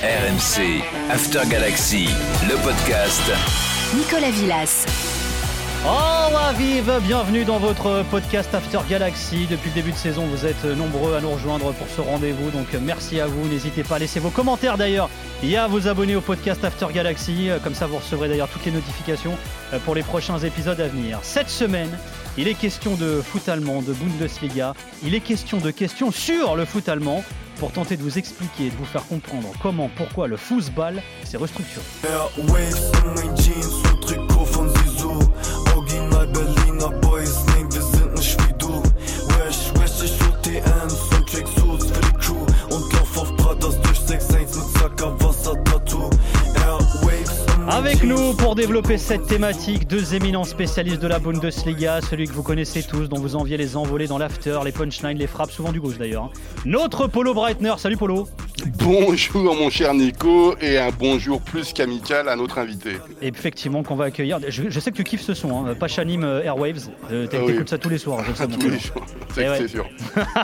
RMC, After Galaxy, le podcast. Nicolas Villas. Oh la vive, bienvenue dans votre podcast After Galaxy. Depuis le début de saison, vous êtes nombreux à nous rejoindre pour ce rendez-vous, donc merci à vous. N'hésitez pas à laisser vos commentaires d'ailleurs et à vous abonner au podcast After Galaxy. Comme ça, vous recevrez d'ailleurs toutes les notifications euh, pour les prochains épisodes à venir. Cette semaine, il est question de foot allemand, de Bundesliga. Il est question de questions sur le foot allemand pour tenter de vous expliquer et de vous faire comprendre comment, pourquoi le football s'est restructuré. Avec nous pour développer cette thématique, deux éminents spécialistes de la Bundesliga, celui que vous connaissez tous, dont vous enviez les envolées dans l'after, les punchlines, les frappes, souvent du gauche d'ailleurs. hein. Notre Polo Breitner, salut Polo Bonjour mon cher Nico et un bonjour plus qu'amical à notre invité. Effectivement qu'on va accueillir, je, je sais que tu kiffes ce son, hein, Pachanim euh, Airwaves, euh, t'écoutes Ah oui. ça tous les soirs, mon tous les jours, c'est Eh ouais. c'est sûr.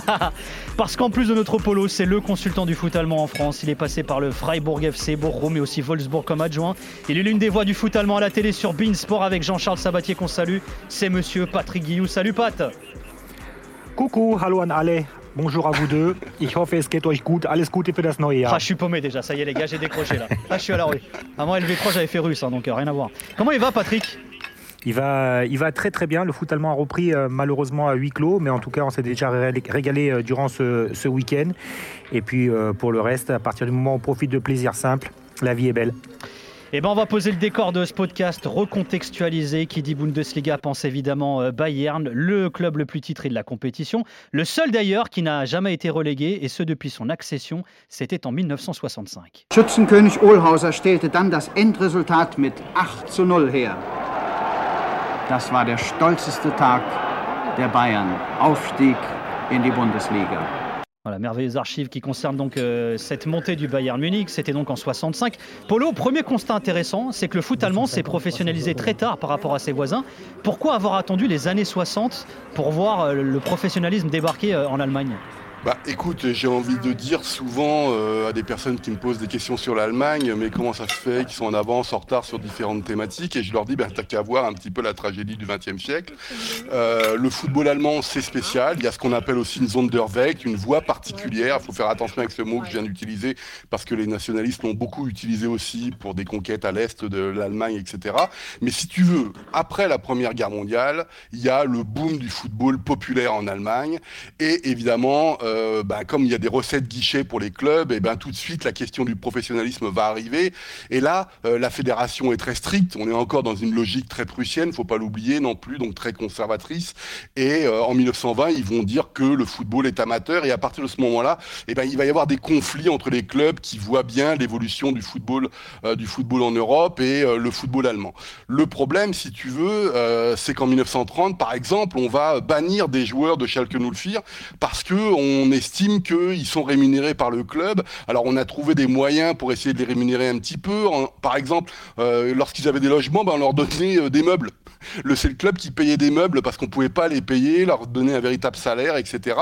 Parce qu'en plus de notre polo, c'est le consultant du foot allemand en France. Il est passé par le Freiburg FC, Bochum et aussi Wolfsburg comme adjoint. Il est l'une des voix du foot allemand à la télé sur Bein Sport avec Jean-Charles Sabatier qu'on salue. C'est monsieur Patrick Guillou. Salut Pat Coucou, hallo an alle. Bonjour à vous deux. Ich hoffe, es geht euch gut. Alles Gute für das neue Ah, Jahr. je suis paumé déjà, ça y est les gars, j'ai décroché là. Là, je suis à la rue. Avant LV3, j'avais fait russe, hein, donc euh, rien à voir. Comment il va Patrick? Il va, il va très très bien. Le foot allemand a repris euh, malheureusement à huis clos, mais en tout cas, on s'est déjà ré- régalé euh, durant ce, ce week-end. Et puis pour le reste, à partir du moment où on profite de plaisir simple, la vie est belle. Eh ben, on va poser le décor de ce podcast recontextualisé. Qui dit Bundesliga pense évidemment euh, Bayern, le club le plus titré de la compétition. Le seul d'ailleurs qui n'a jamais été relégué, et ce depuis son accession, c'était en 1965. Schützenkönig Ohlhauser stellte dann das Endresultat mit 8 zu 0 her. Das war der stolzeste Tag der Bayern. Aufstieg in die Bundesliga. Voilà, merveilleuses archives qui concernent donc euh, cette montée du Bayern Munich. C'était donc en 65. Polo, premier constat intéressant, c'est que le foot allemand s'est professionnalisé très tard par rapport à ses voisins. Pourquoi avoir attendu les années 60 pour voir euh, le professionnalisme débarquer euh, en Allemagne? Bah écoute, j'ai envie de dire souvent euh, à des personnes qui me posent des questions sur l'Allemagne, mais comment ça se fait qu'ils sont en avance, en retard sur différentes thématiques? Et je leur dis, bah, t'as qu'à voir un petit peu la tragédie du XXe siècle. Euh, le football allemand, c'est spécial. Il y a ce qu'on appelle aussi une zone une voie particulière. Il faut faire attention avec ce mot que je viens d'utiliser, parce que les nationalistes l'ont beaucoup utilisé aussi pour des conquêtes à l'est de l'Allemagne, etc. Mais si tu veux, après la Première Guerre mondiale, il y a le boom du football populaire en Allemagne. Et évidemment, euh, bah, comme il y a des recettes guichets pour les clubs, et ben tout de suite la question du professionnalisme va arriver. Et là, euh, la fédération est très stricte. On est encore dans une logique très prussienne, faut pas l'oublier non plus, donc très conservatrice. Et euh, en 1920, ils vont dire que le football est amateur. Et à partir de ce moment-là, eh ben il va y avoir des conflits entre les clubs qui voient bien l'évolution du football, euh, du football en Europe et euh, le football allemand. Le problème, si tu veux, euh, c'est qu'en 1930, par exemple, on va bannir des joueurs de Schalke 04 parce que on estime qu'ils sont rémunérés par le club. Alors on a trouvé des moyens pour essayer de les rémunérer un petit peu. Par exemple, euh, lorsqu'ils avaient des logements, ben, on leur donnait euh, des meubles. Le, c'est le club qui payait des meubles parce qu'on pouvait pas les payer, leur donner un véritable salaire, etc.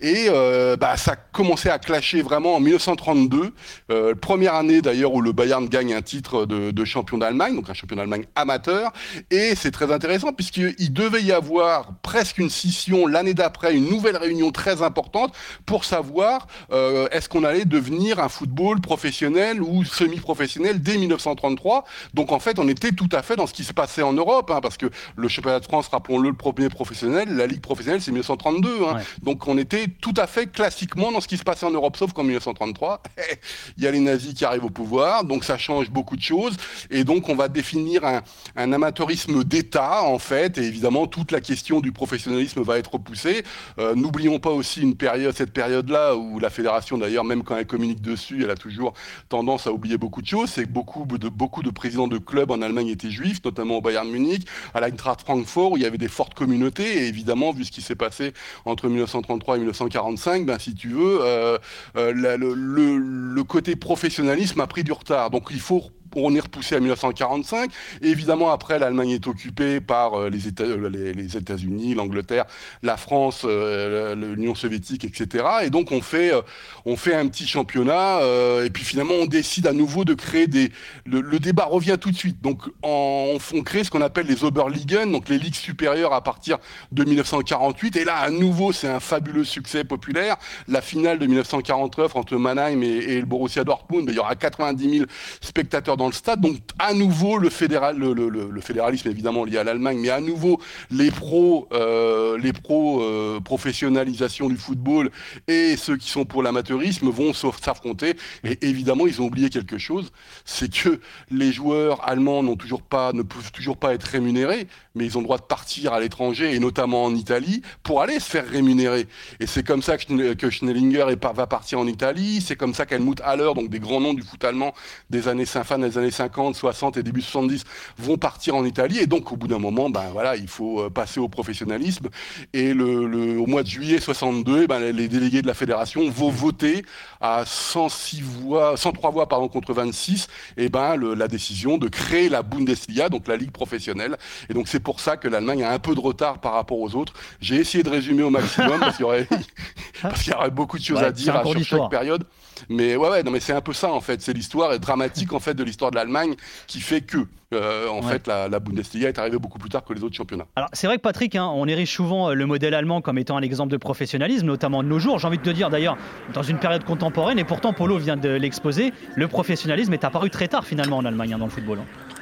Et euh, bah, ça commençait à clasher vraiment en 1932, euh, première année d'ailleurs où le Bayern gagne un titre de, de champion d'Allemagne, donc un champion d'Allemagne amateur. Et c'est très intéressant puisqu'il devait y avoir presque une scission l'année d'après, une nouvelle réunion très importante pour savoir euh, est-ce qu'on allait devenir un football professionnel ou semi-professionnel dès 1933. Donc en fait, on était tout à fait dans ce qui se passait en Europe, hein, parce que le championnat de France, rappelons-le, le premier professionnel, la Ligue professionnelle, c'est 1932. hein. Ouais. Donc on était tout à fait classiquement dans ce qui se passait en Europe, sauf qu'en 1933, il y a les nazis qui arrivent au pouvoir, donc ça change beaucoup de choses. Et donc on va définir un, un amateurisme d'État, en fait, et évidemment toute la question du professionnalisme va être repoussée. Euh, N'oublions pas aussi une période, cette période-là où la fédération, d'ailleurs, même quand elle communique dessus, elle a toujours tendance à oublier beaucoup de choses. C'est que beaucoup de, beaucoup de présidents de clubs en Allemagne étaient juifs, notamment au Bayern Munich, à l'Eintracht Francfort, où il y avait des fortes communautés. Et évidemment, vu ce qui s'est passé entre 1933 et 1945, ben, si tu veux, euh, euh, le- le côté professionnalisme a pris du retard. Donc il faut on est repoussé à 1945. Et évidemment, après, l'Allemagne est occupée par euh, euh, les, États-Unis, l'Angleterre, la France, euh, l'Union soviétique, etc. Et donc, on fait, un petit championnat. et puis finalement, on décide à nouveau de créer des. Le, débat revient tout de suite. Donc, on, crée ce qu'on appelle les Oberligen, donc les ligues supérieures à partir de 1948. Et là, à nouveau, c'est un fabuleux succès populaire. La finale de 1949 entre Mannheim et, et le Borussia Dortmund, il y aura 90 000 spectateurs dans le stade. Donc, à nouveau, le, fédéral, le, fédéralisme évidemment lié à l'Allemagne, mais à nouveau, les pros, euh, les pros euh, professionnalisation du football et ceux qui sont pour l'amateurisme vont s'affronter. Et évidemment, ils ont oublié quelque chose, c'est que les joueurs allemands n'ont toujours pas, ne peuvent toujours pas être rémunérés, mais ils ont le droit de partir à l'étranger et notamment en Italie pour aller se faire rémunérer. Et c'est comme ça que, Schne- que Schnellinger va partir en Italie. C'est comme ça qu'Helmut Haller, donc des grands noms du foot allemand des années fin des années 50, 60 et début 70 vont partir en Italie. Et donc, au bout d'un moment, ben voilà, il faut euh, passer au professionnalisme. Et le, le- au mois de juillet 62, eh ben, les délégués de la fédération vont voter à 106 voix, 103 voix pardon, contre 26, et ben, le- la décision de créer la Bundesliga, donc la ligue professionnelle. Et donc, c'est pour ça que l'Allemagne a un peu de retard par rapport aux autres. J'ai essayé de résumer au maximum parce qu'il y aurait, y beaucoup de choses Ouais, à dire à- sur chaque période. Mais ouais, ouais, non, mais c'est un peu ça en fait. C'est l'histoire dramatique en fait de l'histoire de l'Allemagne qui fait que, euh, en Ouais. fait, la, la Bundesliga est arrivée beaucoup plus tard que les autres championnats. Alors c'est vrai que Patrick, hein, on érige souvent euh, le modèle allemand comme étant un exemple de professionnalisme, notamment de nos jours. J'ai envie de te dire d'ailleurs, dans une période contemporaine, et pourtant Polo vient de l'exposer, le professionnalisme est apparu très tard finalement en Allemagne hein, dans le football. hein.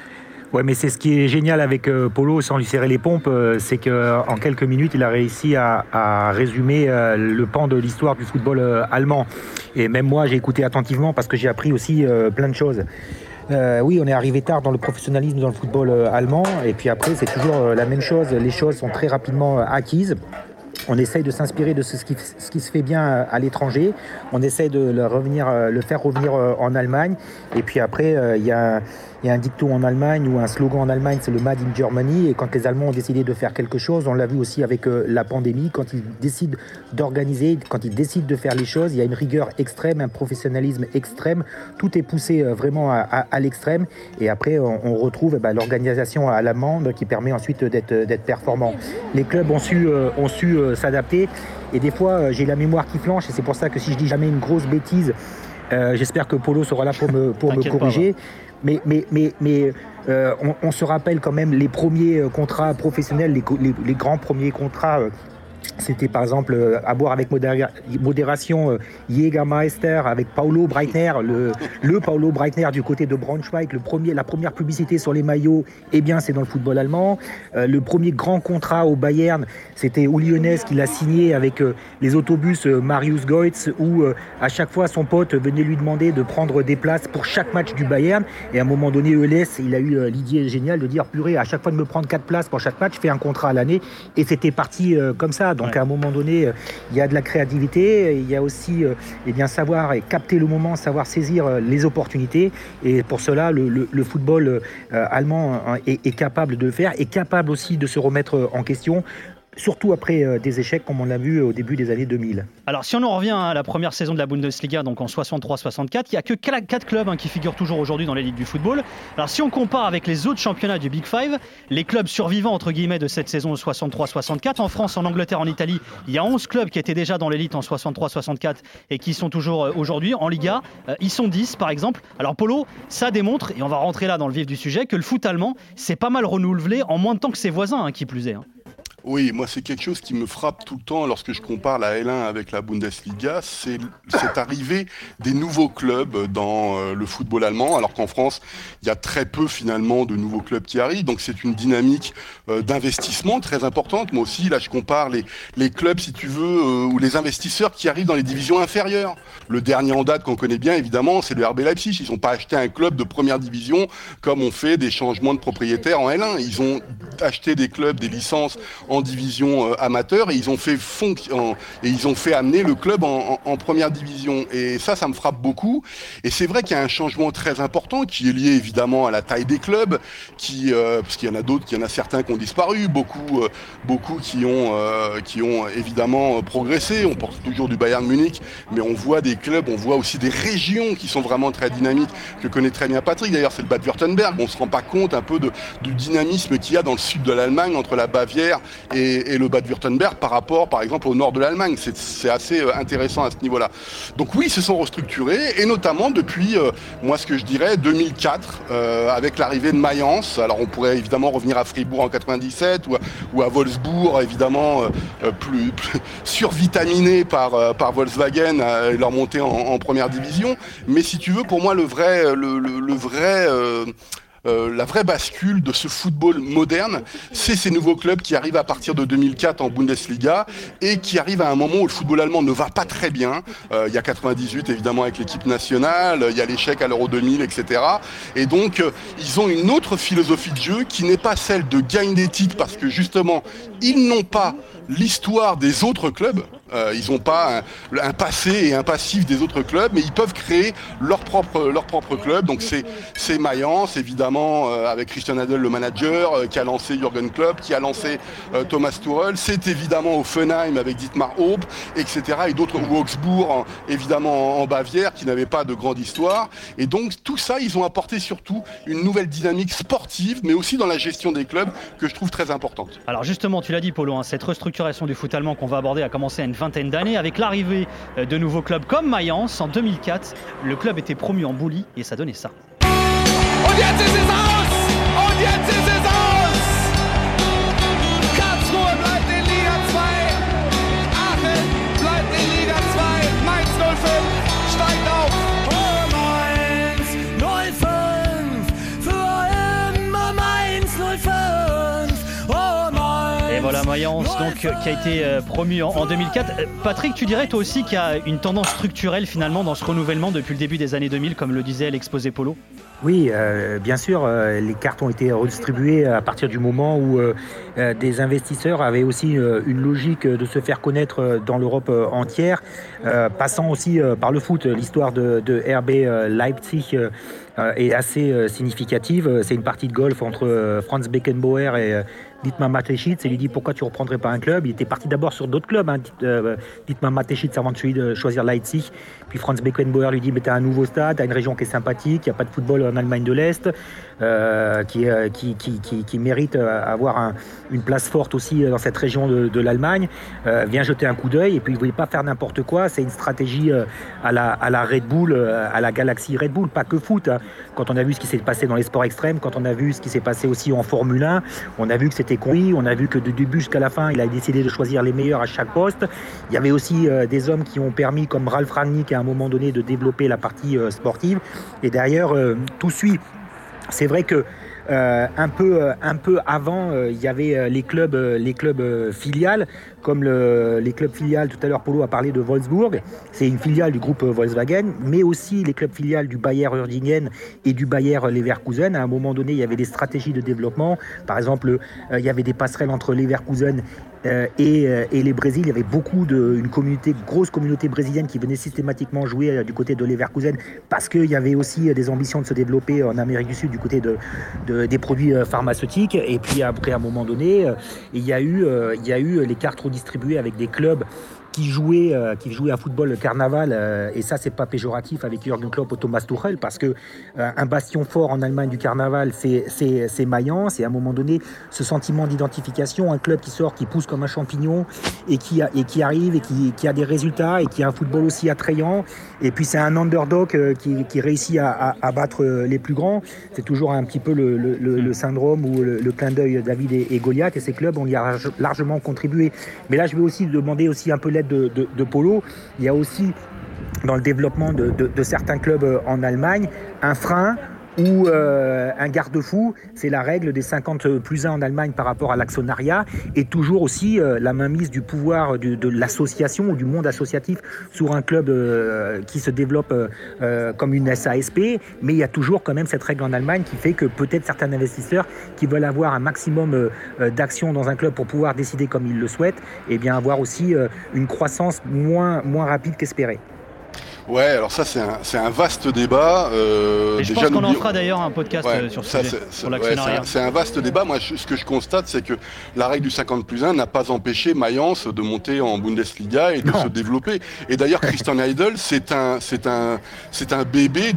Ouais, mais c'est ce qui est génial avec euh, Polo, sans lui serrer les pompes, euh, c'est qu'en quelques minutes, il a réussi à, résumer euh, le pan de l'histoire du football euh, allemand. Et même moi, j'ai écouté attentivement parce que j'ai appris aussi euh, plein de choses. Euh, oui, on est arrivé tard dans le professionnalisme dans le football euh, allemand, et puis après, c'est toujours euh, la même chose. Les choses sont très rapidement euh, acquises. On essaye de s'inspirer de ce qui, se fait bien euh, à l'étranger. On essaye de le, revenir, euh, le faire revenir euh, en Allemagne. Et puis après, il y, a, un dicton en Allemagne ou un slogan en Allemagne, c'est le Made in Germany. Et quand les Allemands ont décidé de faire quelque chose, on l'a vu aussi avec la pandémie, quand ils décident d'organiser, quand ils décident de faire les choses, il y a une rigueur extrême, un professionnalisme extrême. Tout est poussé vraiment à, l'extrême. Et après, on, retrouve eh ben, l'organisation à l'amende qui permet ensuite d'être performant. Les clubs ont su euh, s'adapter. Et des fois, euh, j'ai la mémoire qui flanche. Et c'est pour ça que si je dis jamais une grosse bêtise, euh, j'espère que Polo sera là pour me, pour me pas, corriger. Mais, mais, mais, mais euh, on, on se rappelle quand même les premiers euh, contrats professionnels, les, co- les- les grands premiers contrats. euh, c'était par exemple euh, à boire avec modéra- modération euh, Jägermeister avec Paulo Breitner, le, Paulo Breitner du côté de Braunschweig. La première publicité sur les maillots, eh bien, c'est dans le football allemand. Euh, le premier grand contrat au Bayern, c'était Uli Hoeneß qui l'a signé avec les autobus Marius Goetz, où à chaque fois son pote venait lui demander de prendre des places pour chaque match du Bayern. Et à un moment donné, Hoeneß, il a eu l'idée géniale de dire purée, à chaque fois de me prendre quatre places pour chaque match, fais un contrat à l'année. Et c'était parti comme ça. Donc Ouais. à un moment donné, euh, il y a de la créativité, il y a aussi euh, eh bien, savoir et capter le moment, savoir saisir euh, les opportunités. Et pour cela, le, le- le football allemand euh, est, est capable de le faire, est capable aussi de se remettre en question, surtout après euh, des échecs comme on l'a vu au début des années 2000. Alors si on en revient à la première saison de la Bundesliga, donc en 63-64, il n'y a que 4 clubs hein, qui figurent toujours aujourd'hui dans l'élite du football. Alors si on compare avec les autres championnats du Big Five, les clubs survivants entre guillemets de cette saison 63-64, en France, en Angleterre, en Italie, il y a 11 clubs qui étaient déjà dans l'élite en 63-64 et qui sont toujours euh, aujourd'hui en Liga. Euh, ils sont 10 par exemple. Alors Polo, ça démontre, et on va rentrer là dans le vif du sujet, que le foot allemand s'est pas mal renouvelé en moins de temps que ses voisins, hein, qui plus est. hein. Oui, moi c'est quelque chose qui me frappe tout le temps lorsque je compare la L1 avec la Bundesliga, c'est cette arrivée des nouveaux clubs dans euh, le football allemand, alors qu'en France, il y a très peu finalement de nouveaux clubs qui arrivent, donc c'est une dynamique euh, d'investissement très importante. Moi aussi, là je compare les, les clubs, si tu veux, euh, ou les investisseurs qui arrivent dans les divisions inférieures. Le dernier en date qu'on connaît bien, évidemment, c'est le RB Leipzig. Ils n'ont pas acheté un club de première division comme on fait des changements de propriétaires en L1. Ils ont acheté des clubs, des licences en division amateur et ils ont fait et ils ont fait amener le club en, première division. Et ça, ça me frappe beaucoup. Et c'est vrai qu'il y a un changement très important qui est lié évidemment à la taille des clubs, qui parce qu'il y en a d'autres, qu'il y en a certains qui ont disparu, beaucoup, beaucoup qui ont qui ont évidemment progressé. On porte toujours du Bayern Munich, mais on voit des clubs, on voit aussi des régions qui sont vraiment très dynamiques, que connaît très bien Patrick. D'ailleurs, c'est le Bad-Württemberg. On se rend pas compte un peu de, du dynamisme qu'il y a dans le sud de l'Allemagne entre la Bavière et, le Bad-Württemberg par rapport, par exemple, au nord de l'Allemagne. C'est assez euh, intéressant à ce niveau-là. Donc oui, ils se sont restructurés, et notamment depuis, euh, moi, ce que je dirais, 2004, euh, avec l'arrivée de Mayence. Alors, on pourrait évidemment revenir à Fribourg en 97 ou à, Wolfsburg, évidemment, plus, survitaminé par, par Volkswagen et leur montée en, première division. Mais si tu veux, pour moi, le vrai, le, vrai euh, euh, la vraie bascule de ce football moderne, c'est ces nouveaux clubs qui arrivent à partir de 2004 en Bundesliga et qui arrivent à un moment où le football allemand ne va pas très bien. Euh, il y a 98 évidemment avec l'équipe nationale, il y a l'échec à l'Euro 2000, etc. Et donc ils ont une autre philosophie de jeu qui n'est pas celle de gagner des titres parce que justement ils n'ont pas l'histoire des autres clubs. Euh, ils n'ont pas un, passé et un passif des autres clubs, mais ils peuvent créer leur propre, leur propre club. Donc c'est, Mayence, évidemment, euh, avec Christian Adel, le manager, euh, qui a lancé Jürgen Klopp, qui a lancé Thomas Tuchel. C'est évidemment Offenheim avec Dietmar Hope, etc. Et d'autres, ou Augsbourg, évidemment, en, Bavière, qui n'avaient pas de grande histoire. Et donc tout ça, ils ont apporté surtout une nouvelle dynamique sportive, mais aussi dans la gestion des clubs, que je trouve très importante. Alors justement, tu l'as dit, Polo, hein, cette restructuration du foot allemand qu'on va aborder a commencé à une vingtaine d'années avec l'arrivée euh, de nouveaux clubs comme Mayence en 2004. Le club était promu en Bouli et ça donnait ça. Donc qui a été euh, promu en, 2004. Euh, Patrick, tu dirais toi aussi qu'il y a une tendance structurelle finalement dans ce renouvellement depuis le début des années 2000, comme le disait l'exposé Polo? Oui, euh, bien sûr, les cartes ont été redistribuées à partir du moment où des investisseurs avaient aussi une logique de se faire connaître dans l'Europe entière, passant aussi par le foot. L'histoire de, RB Leipzig est assez significative. C'est une partie de golf entre Franz Beckenbauer et Dietmar Mateschitz et lui dit pourquoi tu ne reprendrais pas un club? Il était parti d'abord sur d'autres clubs, hein, euh, Dietmar Mateschitz avant de choisir Leipzig. Puis Franz Beckenbauer lui dit mais tu as un nouveau stade, tu as une région qui est sympathique, il n'y a pas de football en Allemagne de l'Est, euh, qui, euh, qui, mérite avoir une place forte aussi dans cette région de, l'Allemagne. viens jeter un coup d'œil et puis il ne voulait pas faire n'importe quoi. C'est une stratégie à la, Red Bull, à la galaxie Red Bull, pas que foot. Hein. Quand on a vu ce qui s'est passé dans les sports extrêmes, quand on a vu ce qui s'est passé aussi en Formule 1, on a vu que c'était on a vu que du début jusqu'à la fin, il a décidé de choisir les meilleurs à chaque poste. Il y avait aussi euh, des hommes qui ont permis, comme Ralph Rangnick à un moment donné, de développer la partie euh, sportive. Et derrière, euh, tout suit. C'est vrai que un, peu, un peu avant, il y avait les clubs, les clubs filiales, comme les clubs filiales, tout à l'heure Polo a parlé de Wolfsburg, c'est une filiale du groupe Volkswagen, mais aussi les clubs filiales du Bayer Uerdingen et du Bayer Leverkusen. À un moment donné, il y avait des stratégies de développement. Par exemple, il y avait des passerelles entre Leverkusen euh, euh, et, les Brésil, il y avait beaucoup de, une communauté, grosse communauté brésilienne qui venait systématiquement jouer euh, du côté de Leverkusen parce qu'il y avait aussi des ambitions de se développer en Amérique du Sud du côté de, des produits pharmaceutiques. Et puis après, à un moment donné, il y a eu, il y a eu les cartes redistribuées avec des clubs qui jouait, euh, qui jouait à football carnaval, euh, et ça c'est pas péjoratif avec Jürgen Klopp ou Thomas Tuchel, parce que euh, un bastion fort en Allemagne du carnaval, c'est Mayence, et à un moment donné, ce sentiment d'identification, un club qui sort, qui pousse comme un champignon, et qui, a, et qui arrive, et qui, a des résultats, et qui a un football aussi attrayant, et puis c'est un underdog qui, qui réussit à, battre les plus grands, c'est toujours un petit peu le, le, le, syndrome ou le, clin d'œil David et, Goliath, et ces clubs ont y largement contribué. Mais là, je vais aussi demander aussi un peu l'aide de, Polo, il y a aussi dans le développement de, certains clubs euh, en Allemagne un frein ou euh, un garde-fou, c'est la règle des 50 plus 1 en Allemagne par rapport à l'actionnariat, et toujours aussi euh, la mainmise du pouvoir de, l'association ou du monde associatif sur un club euh, qui se développe comme une SASP, mais il y a toujours quand même cette règle en Allemagne qui fait que peut-être certains investisseurs qui veulent avoir un maximum d'actions dans un club pour pouvoir décider comme ils le souhaitent, et bien avoir aussi une croissance moins rapide qu'espérée. Ouais, alors ça c'est un, c'est un vaste débat. euh, Et je déjà, pense qu'on en fera d'ailleurs un podcast Ouais, euh, sur ce ça, sujet, c'est- c'est- ouais, c'est un- c'est un vaste débat. Moi, je- ce que je constate, c'est que la règle du 50 plus 1 n'a pas empêché Mayence de monter en Bundesliga et de Non. se développer. Et d'ailleurs, Christian Heidel, c'est un, c'est un, c'est un bébé.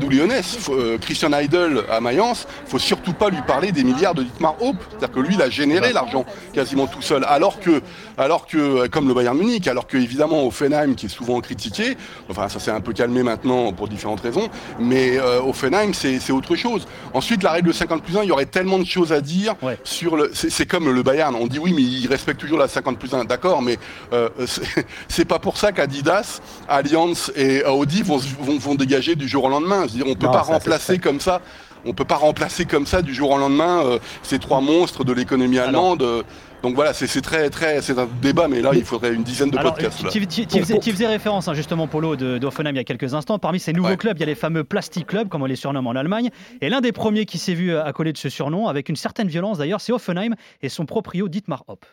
Faut, euh, Christian Heidel à Mayence, faut surtout pas lui parler des milliards de Dietmar Hope. C'est-à-dire que lui, il a généré l'argent quasiment tout seul. Alors que, alors que, euh, comme le Bayern Munich, alors que évidemment Offenheim, qui est souvent critiqué, enfin ça s'est un peu calmé maintenant pour différentes raisons, mais euh, Offenheim, c'est autre chose. Ensuite, la règle 50 plus 1, il y aurait tellement de choses à dire Ouais. sur le. C'est comme le Bayern. On dit oui, mais il respecte toujours la 50 plus 1. D'accord, mais euh, c'est- pas pour ça qu'Adidas, Allianz et Audi vont, vont, vont dégager du jour au lendemain. Je veux dire, on peut Non, pas ça, remplacer comme ça. On peut pas remplacer comme ça du jour au lendemain euh, ces trois monstres de l'économie allemande. euh, donc voilà, c'est très très c'est un débat, mais là il faudrait une dizaine de Alors, podcasts. tu, tu- tu faisais, tu faisais référence hein, justement, Polo, de- d'Offenheim il y a quelques instants. Parmi ces nouveaux Ouais. clubs, il y a les fameux Plastic Clubs, comme on les surnomme en Allemagne. Et l'un des premiers qui s'est vu euh, accoler de ce surnom, avec une certaine violence d'ailleurs, c'est Offenheim et son proprio Dietmar Hopp.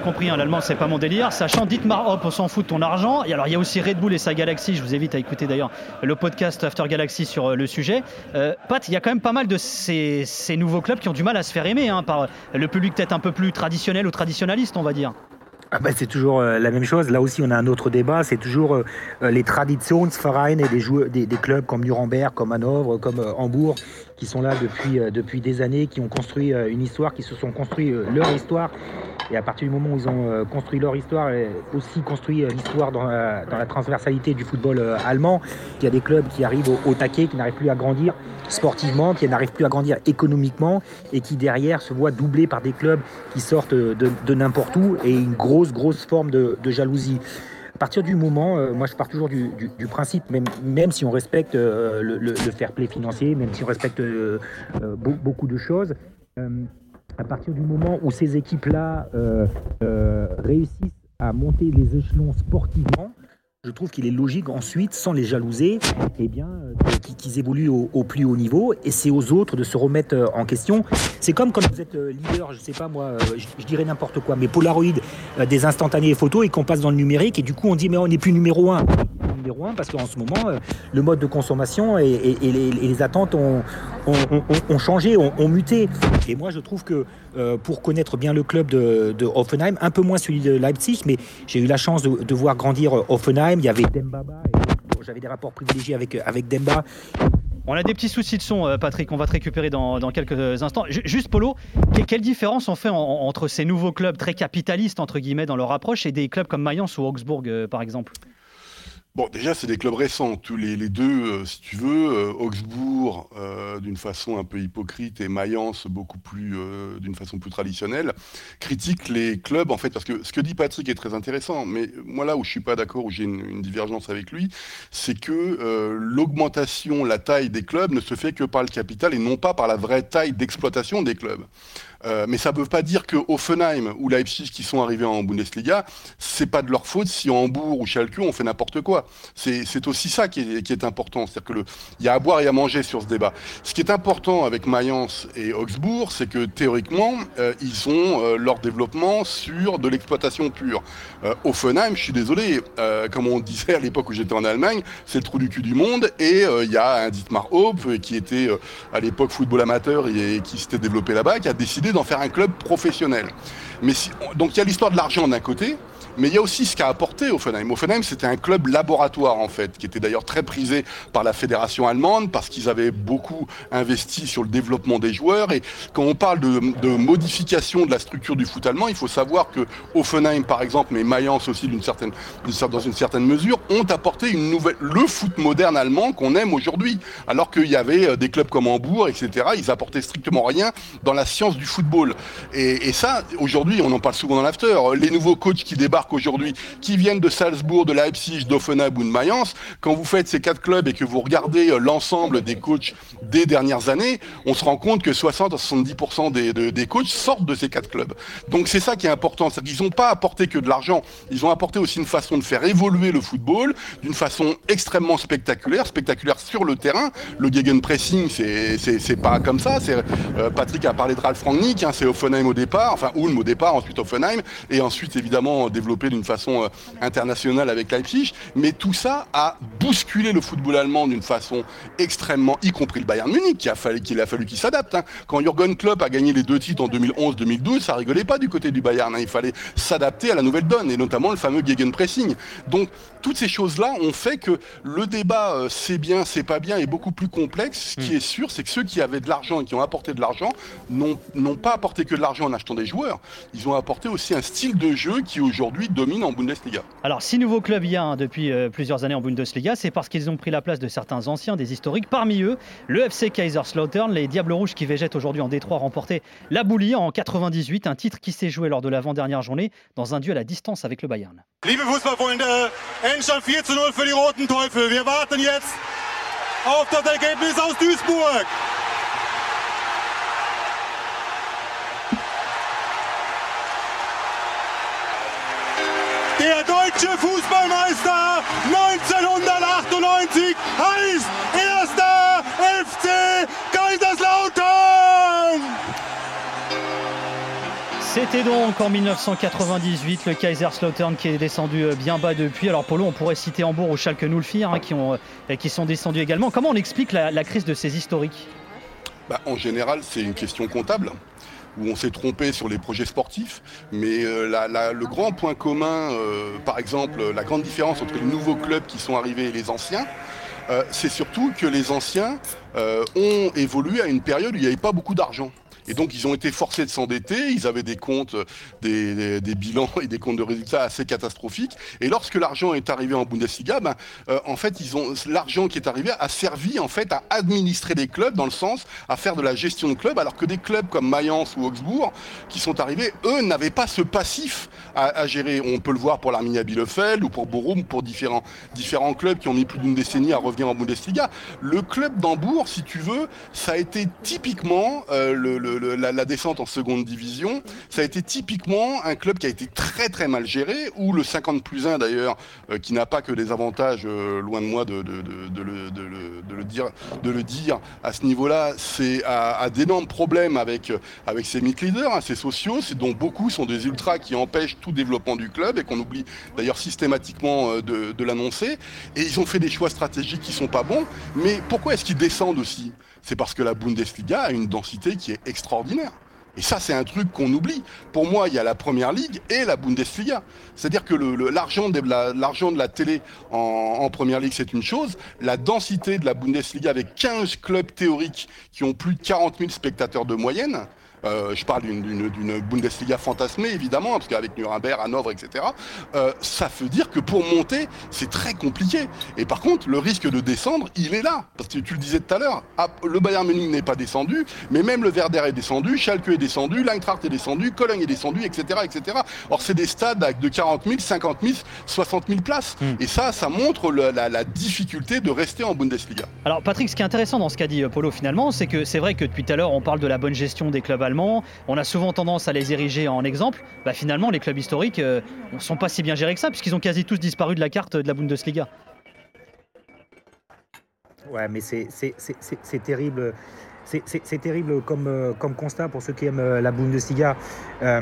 Compris, hein, l'allemand c'est pas mon délire. Sachant Dietmar Hopp, on s'en fout de ton argent. Et alors il y a aussi Red Bull et sa Galaxy. Je vous invite à écouter d'ailleurs le podcast After Galaxy sur euh, le sujet. Euh, Pat, il y a quand même pas mal de ces, nouveaux clubs qui ont du mal à se faire aimer hein, par le public peut-être un peu plus traditionnel ou traditionnaliste, on va dire. Ah bah, c'est toujours euh, la même chose. Là aussi, on a un autre débat. C'est toujours euh, euh, les Traditionsvereine et des, des, clubs comme Nuremberg, comme Hanovre, comme euh, Hambourg, qui sont là depuis, euh, depuis des années, qui ont construit euh, une histoire, qui se sont construits euh, leur histoire. Et à partir du moment où ils ont construit leur histoire, aussi construit l'histoire dans, dans la transversalité du football allemand, il y a des clubs qui arrivent au, au taquet, qui n'arrivent plus à grandir sportivement, qui n'arrivent plus à grandir économiquement, et qui derrière se voient doublés par des clubs qui sortent de, de n'importe où, et une grosse, grosse forme de, de jalousie. À partir du moment, euh, moi je pars toujours du, du- principe, même, même si on respecte euh, le, fair play financier, même si on respecte euh, beau- beaucoup de choses, à partir du moment où ces équipes-là réussissent à monter les échelons sportivement, je trouve qu'il est logique ensuite, sans les jalouser, eh bien, euh, qu'ils évoluent au, plus haut niveau. Et c'est aux autres de se remettre euh, en question. C'est comme quand vous êtes euh, leader, je sais pas moi, je, je dirais n'importe quoi, mais Polaroid, des instantanés photos et qu'on passe dans le numérique. Et du coup, on dit, mais on n'est plus numéro un. Numéro un parce qu'en ce moment, euh, le mode de consommation et, les, attentes ont, changé, ont, muté. Et moi, je trouve que euh, pour connaître bien le club de, Hoffenheim, un peu moins celui de Leipzig, mais j'ai eu la chance de, voir grandir euh, Hoffenheim. Il y avait Dembaba, j'avais des rapports privilégiés avec, avec Demba. On a des petits soucis de son, Patrick. On va te récupérer dans, quelques instants. Ju- Juste, Polo, que- quelle différence on fait en- en- entre ces nouveaux clubs très capitalistes, entre guillemets, dans leur approche et des clubs comme Mayence ou Augsbourg, par exemple? Bon, déjà, c'est des clubs récents. Tous les, les deux, euh, si tu veux, euh, Augsbourg, euh, d'une façon un peu hypocrite, et Mayence, beaucoup plus, euh, d'une façon plus traditionnelle, critiquent les clubs, en fait, parce que ce que dit Patrick est très intéressant, mais moi, là où je suis pas d'accord, où j'ai une, une divergence avec lui, c'est que euh, l'augmentation, la taille des clubs ne se fait que par le capital et non pas par la vraie taille d'exploitation des clubs. Euh, mais ça ne veut pas dire que Offenheim ou Leipzig qui sont arrivés en Bundesliga, c'est pas de leur faute si Hambourg ou Schalke on fait n'importe quoi. C'est aussi ça qui est, important. C'est-à-dire que le, il y a à boire et à manger sur ce débat. Ce qui est important avec Mayence et Augsbourg, c'est que théoriquement, euh, ils ont euh, leur développement sur de l'exploitation pure. Euh, Offenheim, je suis désolé, comme on disait à l'époque où j'étais en Allemagne, c'est le trou du cul du monde et il y a un Dietmar Hope qui était à l'époque football amateur et, qui s'était développé là-bas, qui a décidé d'en faire un club professionnel. Mais donc il y a l'histoire de l'argent d'un côté, Mais il y a aussi ce qu'a apporté Offenheim. Offenheim, c'était un club laboratoire, en fait, qui était d'ailleurs très prisé par la fédération allemande parce qu'ils avaient beaucoup investi sur le développement des joueurs. Et quand on parle de, modification de la structure du foot allemand, il faut savoir que Offenheim, par exemple, mais Mayence aussi dans une certaine mesure, ont apporté une nouvelle, le foot moderne allemand qu'on aime aujourd'hui. Alors qu'il y avait euh, des clubs comme Hambourg, etc. Ils apportaient strictement rien dans la science du football. Et, et ça, aujourd'hui, on en parle souvent dans l'after. Les nouveaux coachs qui débarquent aujourd'hui, qui viennent de Salzbourg, de Leipzig, d'Offenheim ou de Mayence, quand vous faites ces quatre clubs et que vous regardez euh, l'ensemble des coachs des dernières années, on se rend compte que 60 à 70% des, de, coachs sortent de ces quatre clubs. Donc c'est ça qui est important, c'est qu'ils n'ont pas apporté que de l'argent, ils ont apporté aussi une façon de faire évoluer le football d'une façon extrêmement spectaculaire, spectaculaire sur le terrain. Le gegenpressing, c'est pas comme ça. Euh, Patrick a parlé de Ralf Rangnick, hein, c'est Offenheim au départ, enfin Ulm au départ, ensuite Offenheim, et ensuite évidemment développé d'une façon euh, internationale avec Leipzig. Mais tout ça a bousculé le football allemand d'une façon extrêmement, y compris le Bayern Munich, qui a fallu qu'il a fallu qu'il s'adapte. Hein. Quand Jürgen Klopp a gagné les deux titres en 2011-2012, ça rigolait pas du côté du Bayern. Hein. Il fallait s'adapter à la nouvelle donne, et notamment le fameux gegenpressing. Donc toutes ces choses-là ont fait que le débat euh, c'est bien, c'est pas bien est beaucoup plus complexe. Ce qui Mm. est sûr, c'est que ceux qui avaient de l'argent et qui ont apporté de l'argent n'ont pas apporté que de l'argent en achetant des joueurs. Ils ont apporté aussi un style de jeu qui aujourd'hui domine en Bundesliga. Alors, si nouveaux clubs il y a hein, depuis euh, plusieurs années en Bundesliga, c'est parce qu'ils ont pris la place de certains anciens, des historiques. Parmi eux, le FC Kaiserslautern, les Diables Rouges qui végètent aujourd'hui en Détroit, remporté la Boulie en 98, un titre qui s'est joué lors de l'avant-dernière journée dans un duel à distance avec le Bayern. Liebe Fußballfreunde, Endstand 4 zu 0 für die Roten Teufel. Wir warten jetzt auf das Ergebnis aus Duisburg. Deutsche Fußballmeister 1998 heißt erster FC Kaiserslautern. C'était donc en 1998 le Kaiserslautern qui est descendu euh, bien bas depuis. Alors Polo, on pourrait citer Hambourg ou Schalke 04 hein, qui, ont, euh, qui sont descendus également. Comment on explique la, la crise de ces historiques? Bah, en général, c'est une question comptable où on s'est trompé sur les projets sportifs, mais euh, le grand point commun, euh, par exemple, la grande différence entre les nouveaux clubs qui sont arrivés et les anciens, euh, c'est surtout que les anciens ont évolué à une période où il n'y avait pas beaucoup d'argent. Et donc ils ont été forcés de s'endetter, ils avaient des comptes, des, des- des bilans et des comptes de résultats assez catastrophiques. Et lorsque l'argent est arrivé en Bundesliga, ben, euh, en fait, l'argent qui est arrivé a servi en fait à administrer les clubs dans le sens à faire de la gestion de clubs, alors que des clubs comme Mayence ou Augsbourg qui sont arrivés, eux n'avaient pas ce passif à, gérer. On peut le voir pour l'Arminia Bielefeld ou pour Bochum, pour différents clubs qui ont mis plus d'une décennie à revenir en Bundesliga. Le club d'Hambourg, si tu veux, ça a été typiquement euh, le- la, descente en seconde division. Ça a été typiquement un club qui a été très très mal géré, où le 50 plus 1 d'ailleurs, euh, qui n'a pas que des avantages, euh, loin de moi de, le, dire, à ce niveau-là, c'est à d'énormes problèmes avec, euh, avec ses leaders, hein, ses sociaux, dont beaucoup sont des ultras qui empêchent tout développement du club et qu'on oublie d'ailleurs systématiquement de, l'annoncer. Et ils ont fait des choix stratégiques qui sont pas bons. Mais pourquoi est-ce qu'ils descendent aussi? C'est parce que la Bundesliga a une densité qui est Et ça, c'est un truc qu'on oublie. Pour moi, il y a la Première Ligue et la Bundesliga. C'est-à-dire que le- le- l'argent de, la, l'argent de la télé en, en Première Ligue, c'est une chose. La densité de la Bundesliga avec 15 clubs théoriques qui ont plus de 40 000 spectateurs de moyenne, euh, je parle d'une- Bundesliga fantasmée, évidemment, parce qu'avec Nuremberg, Hanovre, etc., euh, ça veut dire que pour monter, c'est très compliqué. Et par contre, le risque de descendre, il est là. Parce que tu le disais tout à l'heure, ah, le Bayern Munich n'est pas descendu, mais même le Werder est descendu, Schalke est descendu, l'Eintracht est descendu, Cologne est descendu, etc., etc. Or, c'est des stades avec de 40 000, 50 000, 60 000 places. Et ça, ça montre la, la difficulté de rester en Bundesliga. Alors Patrick, ce qui est intéressant dans ce qu'a dit euh, Polo finalement, c'est que c'est vrai que depuis tout à l'heure on parle de la bonne gestion des clubs allemands, on a souvent tendance à les ériger en exemple. Bah, finalement les clubs historiques ne sont pas si bien gérés que ça puisqu'ils ont quasi tous disparu de la carte de la Bundesliga. Ouais, mais c'est- terrible. C'est- terrible comme, euh, comme constat pour ceux qui aiment euh, la Bundesliga. Euh,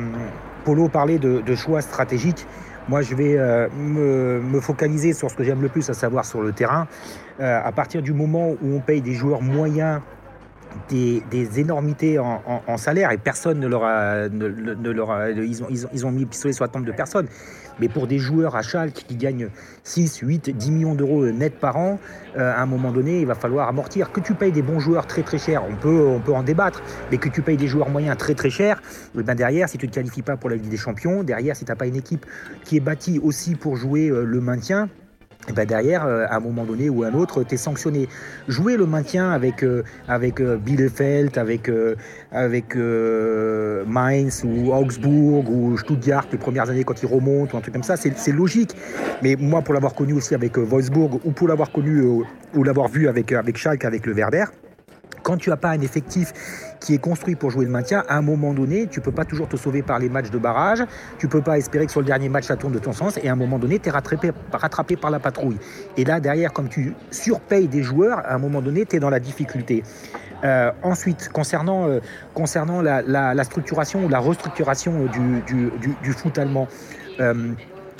Polo parlait de, choix stratégiques. Moi, je vais euh, me, focaliser sur ce que j'aime le plus, à savoir sur le terrain. Euh, à partir du moment où on paye des joueurs moyens des, des énormités en, en- en salaire et personne ne leur a, ne, ne- ne leur a- ils, ont, ils, ont, ils ont mis le pistolet sur la tempe de personne. Mais pour des joueurs à Schalke qui gagnent 6, 8, 10 millions d'euros net par an, euh, à un moment donné, il va falloir amortir. Que tu payes des bons joueurs très très chers, on peut, on peut en débattre, mais que tu payes des joueurs moyens très très chers, eh ben derrière, si tu ne te qualifies pas pour la Ligue des Champions, derrière, si tu n'as pas une équipe qui est bâtie aussi pour jouer euh, le maintien, et ben derrière, euh, à un moment donné ou à un autre, tu es sanctionné. Jouer le maintien avec, euh, avec euh, Bielefeld, avec, avec Mainz ou Augsbourg ou Stuttgart les premières années quand ils remontent ou un truc comme ça, c'est logique. Mais moi, pour l'avoir connu aussi avec Wolfsburg ou pour l'avoir connu ou l'avoir vu avec, avec Schalke, avec le Werder, quand tu n'as pas un effectif qui est construit pour jouer le maintien, à un moment donné, tu peux pas toujours te sauver par les matchs de barrage, tu peux pas espérer que sur le dernier match ça tourne de ton sens, et à un moment donné, tu es rattrapé, par la patrouille. Et là, derrière, comme tu surpayes des joueurs, à un moment donné, tu es dans la difficulté. Euh, ensuite, concernant, euh, concernant la, structuration ou la restructuration du, du- du- du foot allemand, euh,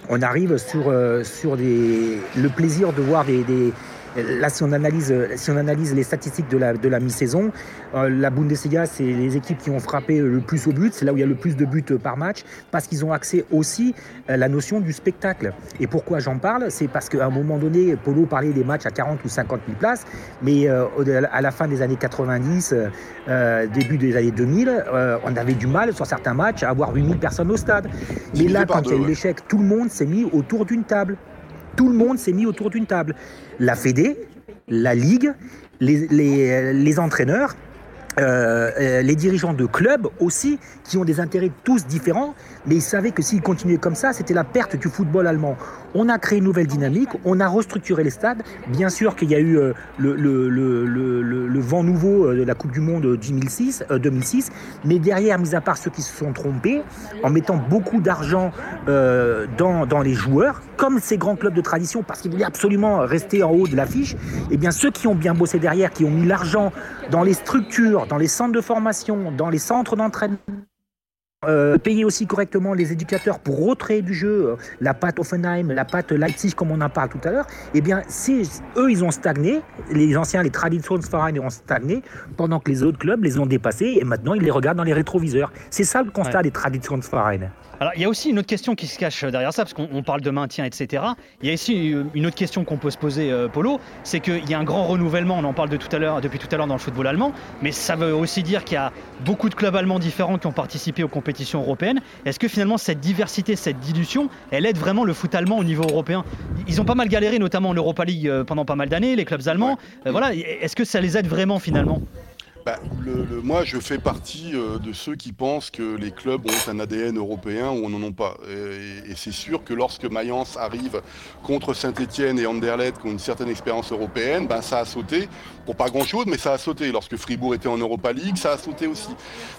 on arrive sur, euh, sur des, le plaisir de voir des- Là, si on analyse, si on analyse les statistiques de la, de la mi-saison, euh, la Bundesliga, c'est les équipes qui ont frappé le plus au but, c'est là où il y a le plus de buts par match, parce qu'ils ont accès aussi à la notion du spectacle. Et pourquoi j'en parle? C'est parce qu'à un moment donné, Polo parlait des matchs à 40 ou 50 000 places, mais euh, à la fin des années 90, euh, euh, début des années 2000, euh, on avait du mal sur certains matchs à avoir 8000 personnes au stade. Mais là, quand il y a eu l'échec, tout le monde s'est mis autour d'une table. Tout le monde s'est mis autour d'une table. La Fédé, la Ligue, les, entraîneurs, euh, euh, les dirigeants de clubs aussi, qui ont des intérêts tous différents, mais ils savaient que s'ils continuaient comme ça, c'était la perte du football allemand. On a créé une nouvelle dynamique, on a restructuré les stades. Bien sûr qu'il y a eu euh, le, vent nouveau euh, de la Coupe du Monde 2006, euh, 2006, mais derrière, mis à part ceux qui se sont trompés, en mettant beaucoup d'argent dans, dans les joueurs, comme ces grands clubs de tradition, parce qu'ils voulaient absolument rester en haut de l'affiche, eh bien ceux qui ont bien bossé derrière, qui ont mis l'argent dans les structures, dans les centres de formation, dans les centres d'entraînement, euh, payer aussi correctement les éducateurs pour recréer du jeu, euh, la patte Offenheim, la patte Leipzig, comme on en parle tout à l'heure, eh bien, eux, ils ont stagné, les anciens, les Traditionsvereine ont stagné, pendant que les autres clubs les ont dépassés, et maintenant, ils les regardent dans les rétroviseurs. C'est ça le constat Ouais. des Traditionsvereine. Alors, il y a aussi une autre question qui se cache derrière ça, parce qu'on on parle de maintien, etc. Il y a euh, une autre question qu'on peut se poser, euh, Polo, c'est qu'il y a un grand renouvellement, on en parle de tout à l'heure, depuis tout à l'heure dans le football allemand, mais ça veut aussi dire qu'il y a beaucoup de clubs allemands différents qui ont participé aux compétitions européennes. Est-ce que finalement cette diversité, cette dilution, elle aide vraiment le foot allemand au niveau européen? Ils ont pas mal galéré, notamment en Europa League euh, pendant pas mal d'années, les clubs allemands. Euh, voilà, est-ce que ça les aide vraiment finalement? Bah, moi, je fais partie euh, de ceux qui pensent que les clubs ont un ADN européen ou n'en ont pas. Et, c'est sûr que lorsque Mayence arrive contre Saint-Etienne et Anderlecht, qui ont une certaine expérience européenne, ben, ça a sauté. Pour pas grand-chose, mais ça a sauté. Lorsque Fribourg était en Europa League, ça a sauté aussi.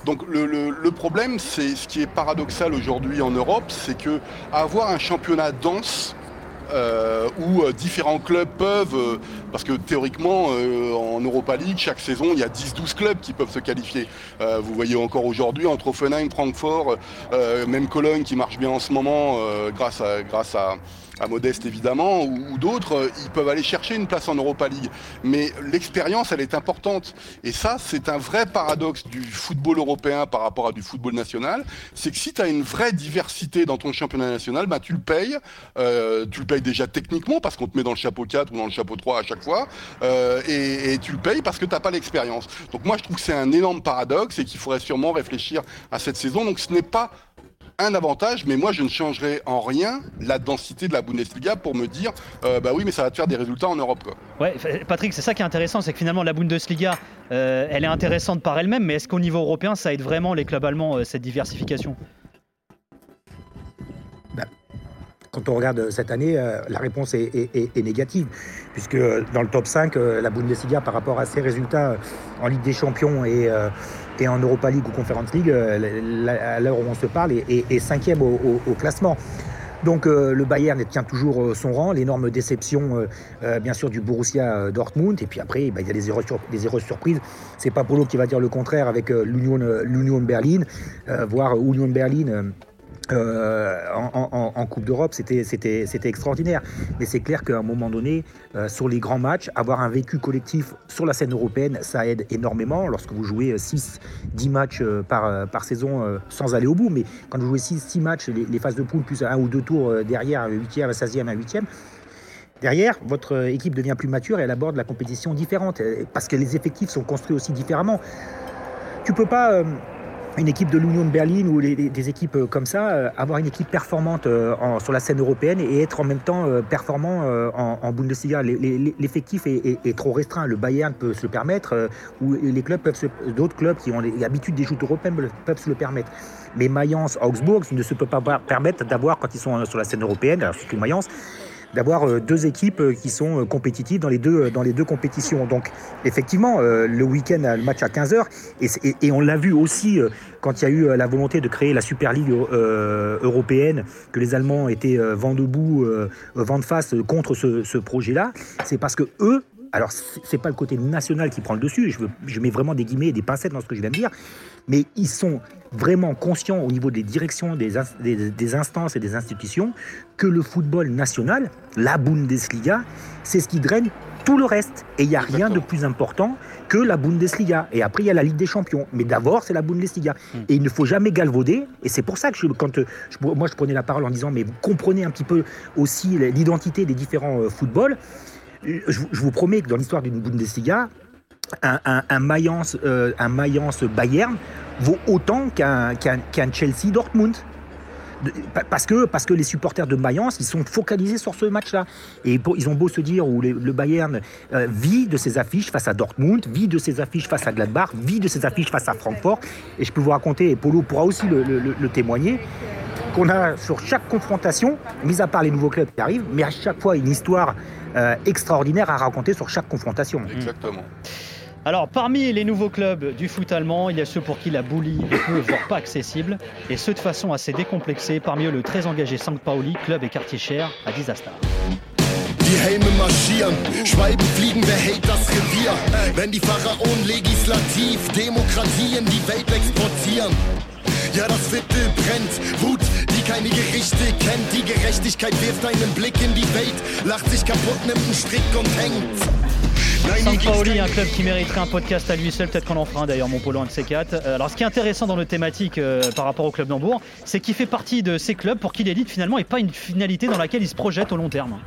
Donc le, le- le problème, c'est ce qui est paradoxal aujourd'hui en Europe, c'est que avoir un championnat dense, euh, où euh, différents clubs peuvent, euh, parce que théoriquement euh, en Europa League, chaque saison, il y a 10-12 clubs qui peuvent se qualifier. Euh, vous voyez encore aujourd'hui entre Offenheim, Francfort, euh, même Cologne qui marche bien en ce moment grâce à, grâce à, à Modeste évidemment, ou, ou d'autres, euh, ils peuvent aller chercher une place en Europa League. Mais l'expérience, elle est importante. Et ça, c'est un vrai paradoxe du football européen par rapport à du football national. C'est que si tu as une vraie diversité dans ton championnat national, ben, tu le payes. Euh, tu le payes déjà techniquement parce qu'on te met dans le chapeau 4 ou dans le chapeau 3 à chaque fois. Euh, et, et tu le payes parce que tu n'as pas l'expérience. Donc moi, je trouve que c'est un énorme paradoxe et qu'il faudrait sûrement réfléchir à cette saison. Donc ce n'est pas un avantage, mais moi je ne changerai en rien la densité de la Bundesliga pour me dire, euh, bah oui, mais ça va te faire des résultats en Europe. Quoi. Ouais, Patrick, c'est ça qui est intéressant, c'est que finalement la Bundesliga, euh, elle est intéressante par elle-même, mais est-ce qu'au niveau européen, ça aide vraiment les clubs allemands, euh, cette diversification? Quand on regarde cette année, euh, la réponse est, négative, puisque euh, dans le top 5, euh, la Bundesliga, par rapport à ses résultats euh, en Ligue des Champions et, euh, en Europa League ou Conference League, euh, à l'heure où on se parle, est, cinquième au, classement. Donc euh, le Bayern tient toujours euh, son rang, l'énorme déception euh, euh, bien sûr du Borussia euh, Dortmund et puis après bah, il y a des erreurs, sur- des erreurs surprises. C'est pas Polo qui va dire le contraire avec euh, l'Union euh, Berlin, euh, voire Union Berlin. Euh, euh, en, Coupe d'Europe, c'était extraordinaire. Mais c'est clair qu'à un moment donné, euh, sur les grands matchs, avoir un vécu collectif sur la scène européenne, ça aide énormément. Lorsque vous jouez 6, 10 matchs euh, par, euh, saison euh, sans aller au bout, mais quand vous jouez 6, 6 matchs, les, phases de poule, plus un ou deux tours euh, derrière, un 8e, un 16e, un 8e, Derrière, votre euh, équipe devient plus mature et elle aborde la compétition différente, euh, parce que les effectifs sont construits aussi différemment. Tu peux pas, euh, une équipe de l'Union de Berlin ou des équipes euh, comme ça, euh, avoir une équipe performante euh, en- sur la scène européenne et être en même temps performant en, en Bundesliga. L'effectif est, est- trop restreint. Le Bayern peut se le permettre, ou les clubs peuvent d'autres clubs qui ont l'habitude des joutes européennes peuvent- se le permettre. Mais Mayence, Augsbourg ne se peut pas permettre d'avoir, quand ils sont sur la scène européenne, alors surtout Mayence, d'avoir euh, deux équipes euh, qui sont euh, compétitives dans les deux, dans les deux compétitions. Donc, effectivement, le week-end, le match à 15h, et, on l'a vu aussi quand il y a eu la volonté de créer la Super League européenne, que les Allemands étaient vent debout, vent de face contre ce, ce projet-là, c'est parce que eux, alors c'est pas le côté national qui prend le dessus, je, veux- je mets vraiment des guillemets et des pincettes dans ce que je viens de dire, mais ils sont vraiment conscients au niveau des directions, des, ins- des- des instances et des institutions que le football national, la Bundesliga, c'est ce qui draine tout le reste. Et il n'y a rien de plus important que la Bundesliga. Et après, il y a la Ligue des Champions. Mais d'abord, c'est la Bundesliga. Et il ne faut jamais galvauder. Et c'est pour ça que je- quand je- moi, je prenais la parole en disant, mais vous comprenez un petit peu aussi l'identité des différents euh, footballs. Je, vous- promets que dans l'histoire d'une Bundesliga, un, euh, Mayence Bayern vaut autant qu'un Chelsea Dortmund. Parce que, parce que les supporters de Mayence, ils sont focalisés sur ce match-là. Et ils ont beau se dire, où le Bayern euh, vit de ses affiches face à Dortmund, vit de ses affiches face à Gladbach, vit de ses affiches face à Francfort. Et je peux vous raconter, et Polo pourra aussi le témoigner, qu'on a sur chaque confrontation, mis à part les nouveaux clubs qui arrivent, mais à chaque fois une histoire euh, extraordinaire à raconter sur chaque confrontation. Exactement. Alors, parmi les nouveaux clubs du foot allemand, il y a ceux pour qui la boulie est peu, voire pas accessible, et ceux de façon assez décomplexée, parmi eux le très engagé St. Pauli, club et quartier cher à Disaster. Die Helme marschieren, Schwalben fliegen, wer hält das Revier? Wenn die Pharaonen legislativ Demokratie in die Welt exportieren. Ja, das brennt, Wut, die keine Gerichte kennt. Die Gerechtigkeit wirft einen Blick in die Welt, lacht sich kaputt, nimmt einen Strick und hängt. Pauli, keine un club qui mériterait un podcast à lui seul, peut-être qu'on en fera un d'ailleurs, mon polo, un de ces quatre. Euh, Alors, ce qui est intéressant dans notre thématique euh, par rapport au club d'Hambourg, c'est qu'il fait partie de ces clubs pour qui l'élite finalement n'est pas une finalité dans laquelle il se projette au long terme.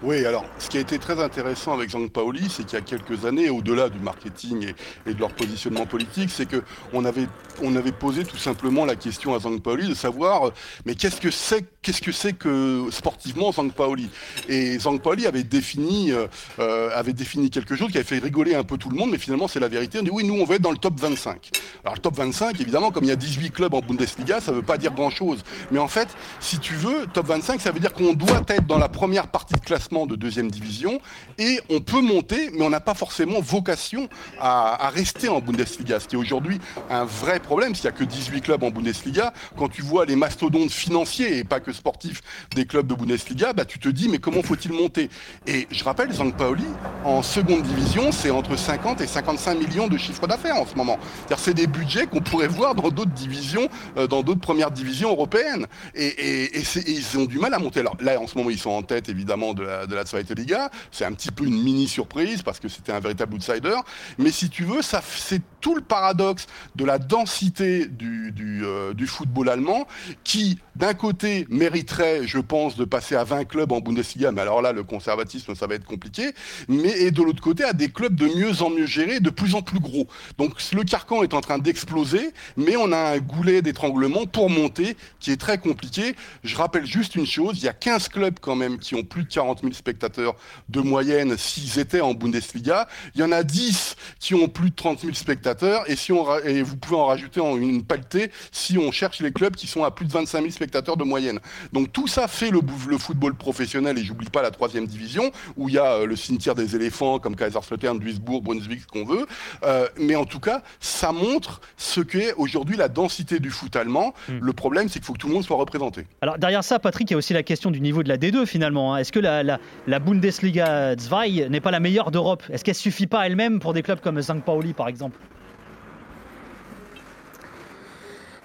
Oui, alors ce qui a été très intéressant avec Jean Paoli, c'est qu'il y a quelques années, au-delà du marketing et, de leur positionnement politique, c'est que on avait, on avait posé tout simplement la question à Zhang Paoli de savoir, mais qu'est-ce que c'est, qu'est-ce que c'est que sportivement Zhang Paoli? Et Zhang Paoli avait défini, euh, euh, avait défini quelque chose qui avait fait rigoler un peu tout le monde, mais finalement c'est la vérité. On dit oui, nous on va être dans le top 25. Alors le top 25, évidemment, comme il y a 18 clubs en Bundesliga, ça veut pas dire grand-chose. Mais en fait, si tu veux, top 25, ça veut dire qu'on doit être dans la première partie de classement de deuxième division et on peut monter, mais on n'a pas forcément vocation à, à rester en Bundesliga. Ce qui est aujourd'hui un vrai problème, s'il n'y a que 18 clubs en Bundesliga, quand tu vois les mastodontes financiers et pas que sportifs des clubs de Bundesliga, bah, tu te dis mais comment faut-il monter? Et je rappelle, St. Pauli, en seconde division, c'est entre 50 et 55 millions de chiffre d'affaires en ce moment. C'est-à-dire c'est des budgets qu'on pourrait voir dans d'autres divisions, euh, dans d'autres premières divisions européennes. Et, c'est- ils ont du mal à monter. Là, en ce moment, ils sont en tête évidemment de la, de Zweite Liga. C'est un petit peu une mini surprise parce que c'était un véritable outsider. Mais si tu veux, c'est tout le paradoxe de la densité du, euh, du football allemand qui, d'un côté, mériterait, je pense, de passer à 20 clubs en Bundesliga. Mais alors là, le conservatisme, ça va être compliqué. Mais et de l'autre côté, à des clubs de mieux en mieux gérés, de plus en plus gros. Donc le carcan est en train d'exploser, mais on a un goulet d'étranglement pour monter qui est très compliqué. Je rappelle juste une chose, il y a 15 clubs quand même qui ont plus de 40 000 spectateurs de moyenne s'ils étaient en Bundesliga. Il y en a 10 qui ont plus de 30 000 spectateurs et, si on, et vous pouvez en rajouter une pelletée si on cherche les clubs qui sont à plus de 25 000 spectateurs de moyenne. Donc tout ça fait le, football professionnel et j'oublie pas la troisième division où il y a euh, le cimetière des éléphants comme Kaiserslautern, Duisbourg, Brunswick, ce qu'on veut. Euh, mais en tout cas, ça montre ce qu'est aujourd'hui la densité du foot allemand. Le problème, c'est qu'il faut que tout le monde soit représenté. Alors derrière ça, Patrick, il y a aussi la question du niveau de la D2 finalement. hein. Est-ce que la, la- la Bundesliga 2 n'est pas la meilleure d'Europe? Est-ce qu'elle suffit pas elle-même pour des clubs comme St. Pauli par exemple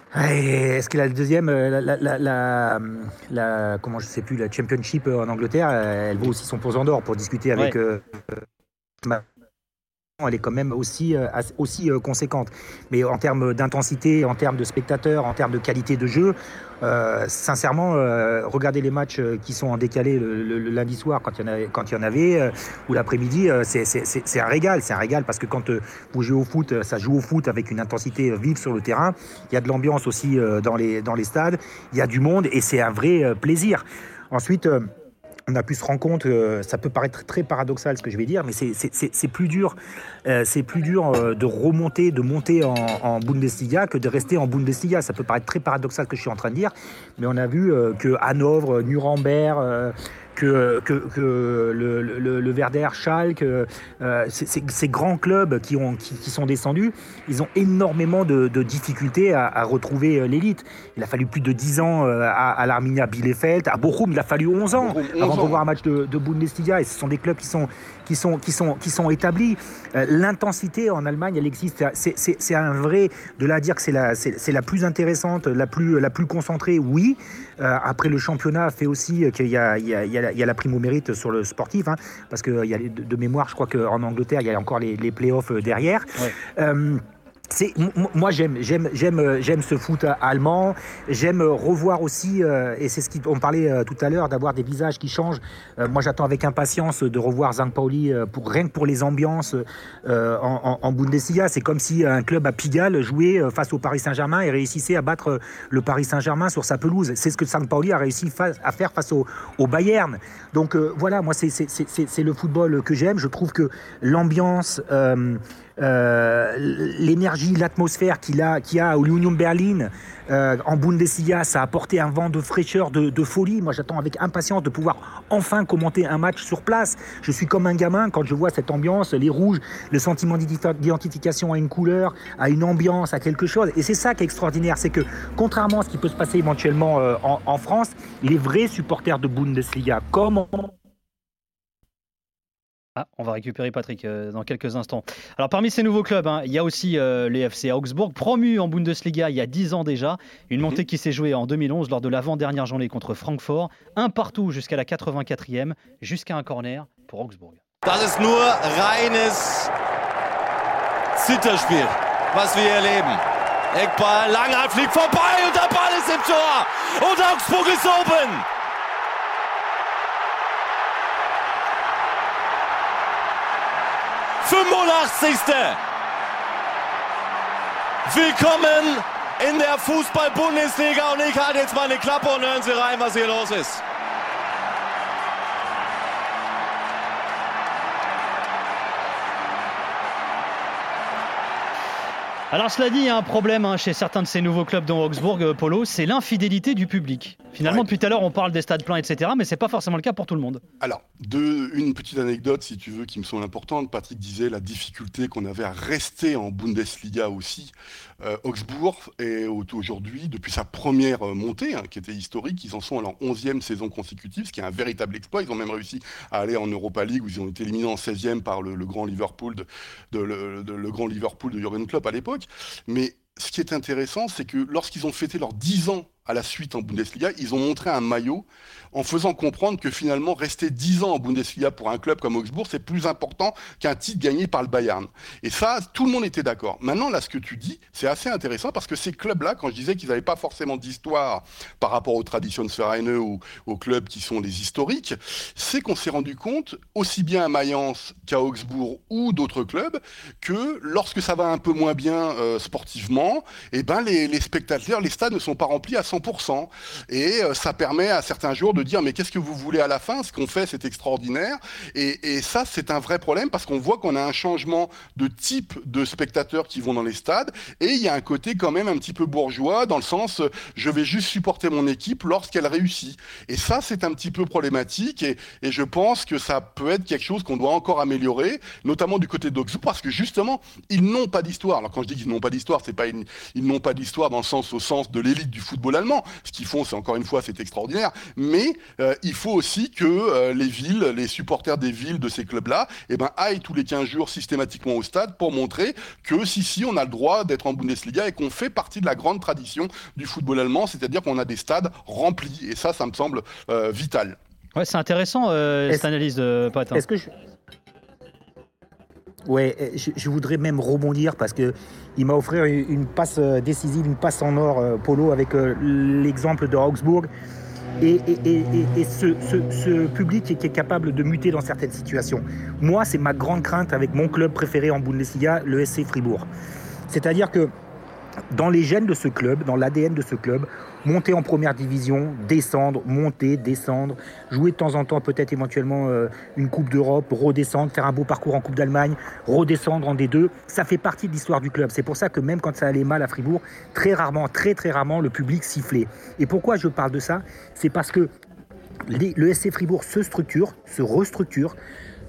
Et Est-ce qu'il a le deuxième euh, la, la, la, la- la- comment je sais plus la Championship euh, en Angleterre euh, elle vaut aussi son pesant d'or pour discuter avec Ouais. euh, euh, elle est quand même aussi euh, aussi euh, conséquente. Mais en termes d'intensité en termes de spectateurs en termes de qualité de jeu euh, sincèrement euh, regardez les matchs euh, qui sont en décalé le, lundi soir quand il y en avait quand il y en avait euh, ou l'après-midi c'est- un régal c'est un régal parce que quand vous jouez au foot ça joue au foot avec une intensité vive sur le terrain. Il y a de l'ambiance aussi dans, les, dans les stades, il y a du monde et c'est un vrai plaisir. Ensuite, on a pu se rendre compte, euh, ça peut paraître très paradoxal ce que je vais dire, mais c'est- plus dur, euh, plus dur euh, de remonter, de monter en, en Bundesliga que de rester en Bundesliga. Ça peut paraître très paradoxal ce que je suis en train de dire, mais on a vu que Hanovre, Nuremberg, que, que, que le, le, le Werder, Schalke, euh, ces, grands clubs qui, ont, qui, qui sont descendus, ils ont énormément de, de difficultés à, à retrouver euh, l'élite. Il a fallu plus de 10 ans euh, à, à l'Arminia Bielefeld, à Bochum, il a fallu 11 ans Bochum, 11 avant de revoir un match de, de Bundesliga. Et ce sont des clubs qui sont, qui sont, qui sont, qui sont établis. Euh, L'intensité en Allemagne, elle existe. C'est- un vrai. De là à dire que c'est la, la plus intéressante, la plus, la plus concentrée, oui. Euh, après, le championnat fait aussi qu'il y a, il y, a, il y, a la- il y a la prime au mérite sur le sportif. hein, parce que il y a de, de mémoire, je crois qu'en Angleterre, il y a encore les, les playoffs euh, derrière. Ouais. Euh, moi j'aime j'aime j'aime euh, j'aime ce foot euh, allemand. J'aime euh, revoir aussi et c'est ce qu'on parlait tout à l'heure d'avoir des visages qui changent. Moi j'attends avec impatience de revoir Zang Pauli pour rien que pour les ambiances en, Bundesliga. C'est comme si un club à Pigalle jouait face au Paris Saint-Germain et réussissait à battre le Paris Saint-Germain sur sa pelouse. C'est ce que Zang Pauli a réussi à faire face au, Bayern. Donc voilà moi c'est le football que j'aime. Je trouve que l'ambiance l'énergie, l'atmosphère qu'il a, qu'il a au Union Berlin euh, en Bundesliga, ça a apporté un vent de fraîcheur, de, de folie. Moi, j'attends avec impatience de pouvoir enfin commenter un match sur place. Je suis comme un gamin quand je vois cette ambiance, les rouges, le sentiment d'identi- d'identification à une couleur, à une ambiance, à quelque chose. Et c'est ça qui est extraordinaire, c'est que contrairement à ce qui peut se passer éventuellement euh, en, en France, les vrais supporters de Bundesliga, comme en Ah, on va récupérer Patrick euh, dans quelques instants. Alors parmi ces nouveaux clubs, hein, il y a aussi euh, les FC Augsbourg, promu en Bundesliga il y a 10 ans déjà. Une montée qui s'est jouée en 2011 lors de l'avant-dernière journée contre Francfort. Un partout jusqu'à la 84e, jusqu'à un corner pour Augsbourg. Das ist nur reines Zitterspiel, was wir hier erleben. Eckball, Langrad fliegt vorbei und der Ball ist im Tor. Und Augsburg ist oben. Fünfundachtzigste. Willkommen in der Fußball-Bundesliga und ich halte jetzt meine Klappe und hören Sie rein, was hier los ist. Alors cela dit, il y a un problème hein, chez certains de ces nouveaux clubs dont Augsbourg, euh, Polo, c'est l'infidélité du public. Finalement, Ouais. depuis tout à l'heure, on parle des stades pleins, etc. Mais c'est pas forcément le cas pour tout le monde. Alors, une petite anecdote, si tu veux, qui me semble importante. Patrick disait la difficulté qu'on avait à rester en Bundesliga aussi. Euh, Augsbourg est au- aujourd'hui, depuis sa première euh, montée, hein, qui était historique, ils en sont à leur 11e saison consécutive, ce qui est un véritable exploit. Ils ont même réussi à aller en Europa League, où ils ont été éliminés en 16e par le, grand Liverpool de, grand Liverpool de Jurgen Klopp à l'époque. Mais ce qui est intéressant, c'est que lorsqu'ils ont fêté leurs 10 ans à la suite en Bundesliga, ils ont montré un maillot en faisant comprendre que finalement rester 10 ans en Bundesliga pour un club comme Augsbourg, c'est plus important qu'un titre gagné par le Bayern. Et ça, tout le monde était d'accord. Maintenant, là, ce que tu dis, c'est assez intéressant parce que ces clubs-là, quand je disais qu'ils n'avaient pas forcément d'histoire par rapport aux Traditionsvereine ou aux clubs qui sont les historiques, c'est qu'on s'est rendu compte, aussi bien à Mayence qu'à Augsbourg ou d'autres clubs, que lorsque ça va un peu moins bien euh, sportivement, eh ben les, les spectateurs, les stades ne sont pas remplis à 100%. Et euh, ça permet à certains jours de dire mais qu'est-ce que vous voulez à la fin? Ce qu'on fait, c'est extraordinaire. Et, ça, c'est un vrai problème parce qu'on voit qu'on a un changement de type de spectateurs qui vont dans les stades. Et il y a un côté quand même un petit peu bourgeois dans le sens je vais juste supporter mon équipe lorsqu'elle réussit. Et ça, c'est un petit peu problématique. Et, et je pense que ça peut être quelque chose qu'on doit encore améliorer, notamment du côté d'Augsbourg, parce que justement, ils n'ont pas d'histoire. Alors quand je dis qu'ils n'ont pas d'histoire, c'est pas une- ils n'ont pas d'histoire dans le sens au sens de l'élite du football allemand. Ce qu'ils font, c'est encore une fois, c'est extraordinaire. Mais euh, il faut aussi que euh, les villes, les supporters des villes de ces clubs-là, eh ben, aillent tous les 15 jours systématiquement au stade pour montrer que si, si, on a le droit d'être en Bundesliga et qu'on fait partie de la grande tradition du football allemand, c'est-à-dire qu'on a des stades remplis. Et ça, ça me semble euh, vital. Ouais, c'est intéressant cette analyse de Pat. Est-ce que je... Ouais, je, je, voudrais même rebondir parce que il m'a offert une passe décisive, une passe en or, Polo, avec l'exemple de Augsbourg et, ce, public qui est capable de muter dans certaines situations. Moi, c'est ma grande crainte avec mon club préféré en Bundesliga, le SC Fribourg. C'est-à-dire que dans les gènes de ce club, dans l'ADN de ce club, monter en première division, descendre, monter, descendre, jouer de temps en temps peut-être éventuellement euh, une Coupe d'Europe, redescendre, faire un beau parcours en Coupe d'Allemagne, redescendre en D2, ça fait partie de l'histoire du club. C'est pour ça que même quand ça allait mal à Fribourg, très rarement, très très rarement, le public sifflait. Et pourquoi je parle de ça? C'est parce que le SC Fribourg se structure, se restructure,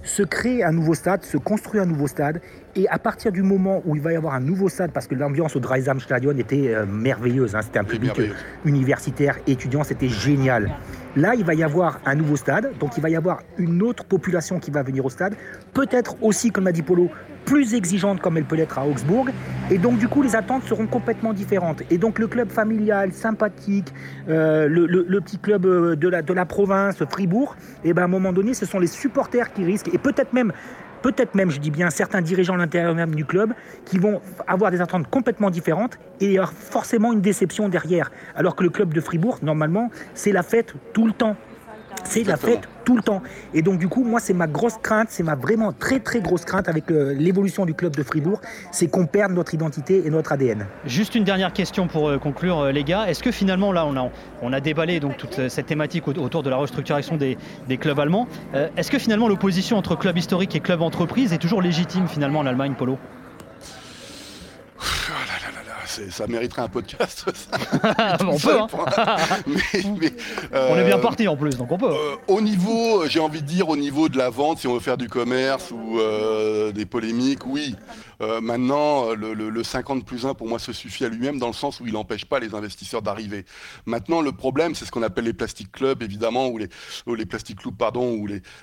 se crée un nouveau stade, se construit un nouveau stade. Et à partir du moment où il va y avoir un nouveau stade, parce que l'ambiance au Stadion était euh, merveilleuse, hein, c'était un public universitaire, étudiant, c'était génial. Là, il va y avoir un nouveau stade, donc il va y avoir une autre population qui va venir au stade, peut-être aussi, comme l'a dit Polo, plus exigeante comme elle peut l'être à Augsbourg. Et donc, du coup, les attentes seront complètement différentes. Et donc, le club familial, sympathique, euh, le, petit club euh, de la, de la province, Fribourg, et eh ben, à un moment donné, ce sont les supporters qui risquent, et peut-être même peut-être même, je dis bien, certains dirigeants à l'intérieur même du club qui vont avoir des attentes complètement différentes et il y aura forcément une déception derrière. Alors que le club de Fribourg, normalement, c'est la fête tout le temps. C'est la fête tout le temps. Et donc du coup, moi, c'est ma grosse crainte, c'est ma vraiment très très grosse crainte avec euh, l'évolution du club de Fribourg, c'est qu'on perde notre identité et notre ADN. Juste une dernière question pour euh, conclure, euh, les gars. Est-ce que finalement, là, on a, on a déballé donc toute cette thématique autour de la restructuration des, des clubs allemands. Est-ce que finalement l'opposition entre club historique et club entreprise est toujours légitime finalement en Allemagne, Polo? Ça mériterait un podcast. on peut. Hein. on est bien euh, parti en plus, donc on peut. Euh, au niveau, j'ai envie de dire, au niveau de la vente, si on veut faire du commerce ou euh, des polémiques, oui. Euh, maintenant, le, 50 plus 1 pour moi se suffit à lui-même dans le sens où il n'empêche pas les investisseurs d'arriver. Maintenant, le problème, c'est ce qu'on appelle les plastic clubs, évidemment, ou les, ou plastic clubs, pardon,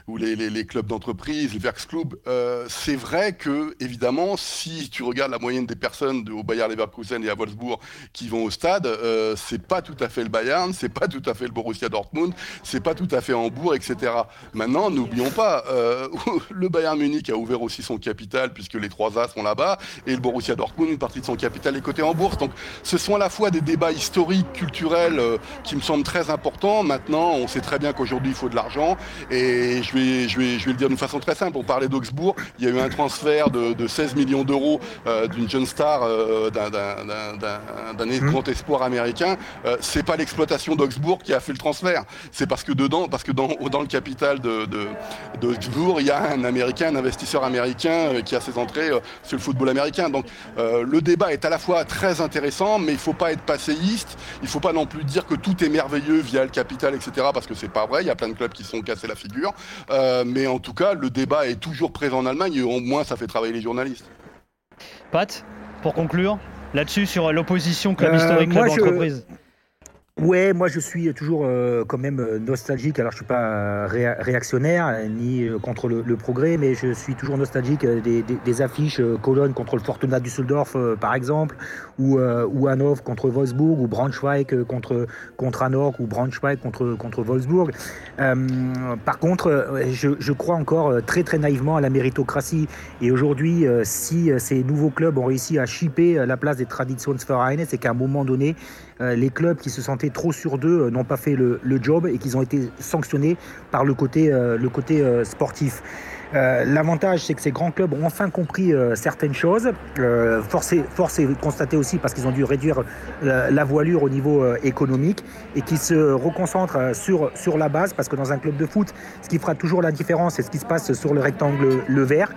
ou les, les, clubs d'entreprise, les Werksclubs. Euh, c'est vrai que, évidemment, si tu regardes la moyenne des personnes au Bayer Leverkusen et à Wolfsburg qui vont au stade, euh, c'est pas tout à fait le Bayern, c'est pas tout à fait le Borussia Dortmund, c'est pas tout à fait Hambourg, etc. Maintenant, n'oublions pas, euh, le Bayern Munich a ouvert aussi son capital puisque les trois As sont et le Borussia Dortmund, une partie de son capital est coté en bourse. Donc ce sont à la fois des débats historiques, culturels, euh, qui me semblent très importants. Maintenant, on sait très bien qu'aujourd'hui, il faut de l'argent, et je vais, je, vais, je vais le dire d'une façon très simple. On parlait d'Augsbourg, il y a eu un transfert de, 16 millions d'euros euh, d'une jeune star, euh, d'un mmh. grand espoir américain. c'est pas l'exploitation d'Augsbourg qui a fait le transfert. C'est parce que dedans, parce que dans, dans le capital d'Augsbourg, de, il y a un Américain, un investisseur américain qui a ses entrées le football américain. Donc euh, le débat est à la fois très intéressant, mais il ne faut pas être passéiste. Il ne faut pas non plus dire que tout est merveilleux via le capital, etc. Parce que c'est pas vrai. Il y a plein de clubs qui sont cassés la figure. Euh, mais en tout cas, le débat est toujours présent en Allemagne et au moins ça fait travailler les journalistes. Pat, pour conclure, là-dessus sur l'opposition club euh, historique, club entreprise. Ouais, moi je suis toujours euh, quand même euh, nostalgique. Alors je suis pas euh, réactionnaire ni contre le, progrès, mais je suis toujours nostalgique des, affiches Cologne contre le Fortuna Düsseldorf par exemple, ou, ou contre Wolfsburg, ou Braunschweig contre contre ou Braunschweig contre contre Wolfsburg. par contre, je, je, crois encore très très naïvement à la méritocratie. Et aujourd'hui, si ces nouveaux clubs ont réussi à chipper la place des Traditionsvereine, c'est qu'à un moment donné, les clubs qui se sentaient trop sur deux euh, n'ont pas fait le, job et qu'ils ont été sanctionnés par le côté, euh, euh, sportif. L'avantage, c'est que ces grands clubs ont enfin compris certaines choses. force, est, constater aussi parce qu'ils ont dû réduire la voilure au niveau économique et qu'ils se reconcentrent sur, la base parce que dans un club de foot, ce qui fera toujours la différence, c'est ce qui se passe sur le rectangle le vert.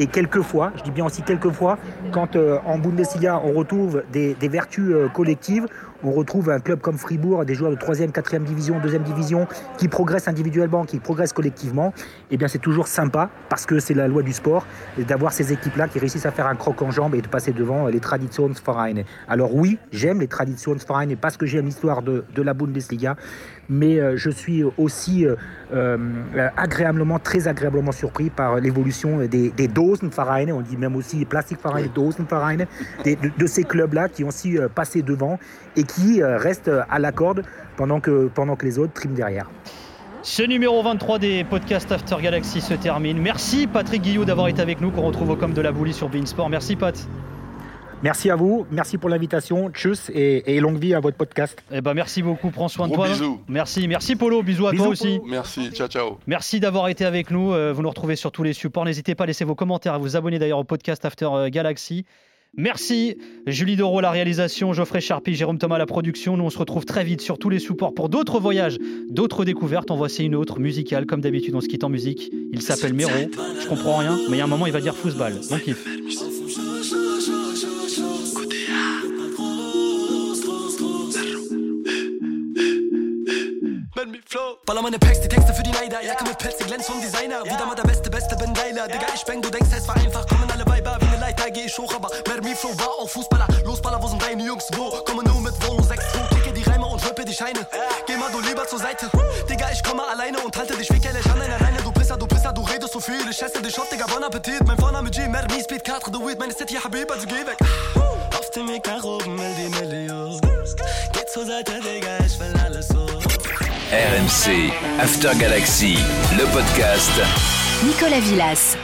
Et quelquefois, je dis bien aussi quelquefois, quand euh, en Bundesliga on retrouve des, vertus euh, collectives, on retrouve un club comme Fribourg, des joueurs de 3e, 4e division, 2e division, qui progressent individuellement, qui progressent collectivement, et bien c'est toujours sympa, parce que c'est la loi du sport, d'avoir ces équipes-là qui réussissent à faire un croc en jambe et de passer devant les Traditionsvereine. Alors oui, j'aime les Traditionsvereine parce que j'aime l'histoire de la Bundesliga, mais euh, je suis aussi euh, euh, agréablement, très agréablement surpris par l'évolution des, des Dosenvereine, on dit même aussi Plastikvereine, Dosenvereine, des- de, de ces clubs-là qui ont aussi passé devant et qui restent à la corde pendant que, pendant que les autres triment derrière. Ce numéro 23 des podcasts After Galaxy se termine. Merci Patrick Guillot d'avoir été avec nous, qu'on retrouve au com de la Boulie sur Beansport. Merci Pat. Merci à vous, merci pour l'invitation, tchuss et, et longue vie à votre podcast. Eh ben merci beaucoup, prends soin de Gros toi. bisous. Merci, merci Polo, bisous à Bisous, toi aussi. Merci, ciao ciao. Merci d'avoir été avec nous. Euh, Vous nous retrouvez sur tous les supports. N'hésitez pas à laisser vos commentaires, à vous abonner d'ailleurs au podcast After euh, Galaxy. Merci Julie Doro la réalisation, Geoffrey Charpie, Jérôme Thomas la production. Nous on se retrouve très vite sur tous les supports pour d'autres voyages, d'autres découvertes. En voici une autre musicale comme d'habitude on se quitte en musique. Il s'appelle Méro. Je comprends rien, mais il y a un moment il va dire football. Bon kiff. Baller meine Packs, die Texte für die Neider. Jacke mit Pelze, glänz vom Designer. Wieder mal der Beste, Beste, bin geiler. Digga, ich bang, du denkst, es war einfach. Kommen alle Weiber wie ne Leiter, geh ich hoch, aber Mermi Flow war auch Fußballer. Losballer, wo sind deine Jungs? Wo? Komme nur mit Wohnung 6 2, klicke die Reime und rippe die Scheine. Geh mal du lieber zur Seite. Digga, ich komme alleine und halte dich wie Kelly an alleine. Du Pisser, du Pisser, du redest so viel. Ich esse dich auf, Digga, bon Appetit. Mein Vorname G, Mermi, Speed, 4, The Weed. Meine City, Habib, also geh weg. Auf dem Weg nach oben, will die Million. Geh zur Seite, Digga, ich will alles so. RMC After Galaxy, le podcast. Nicolas Villas.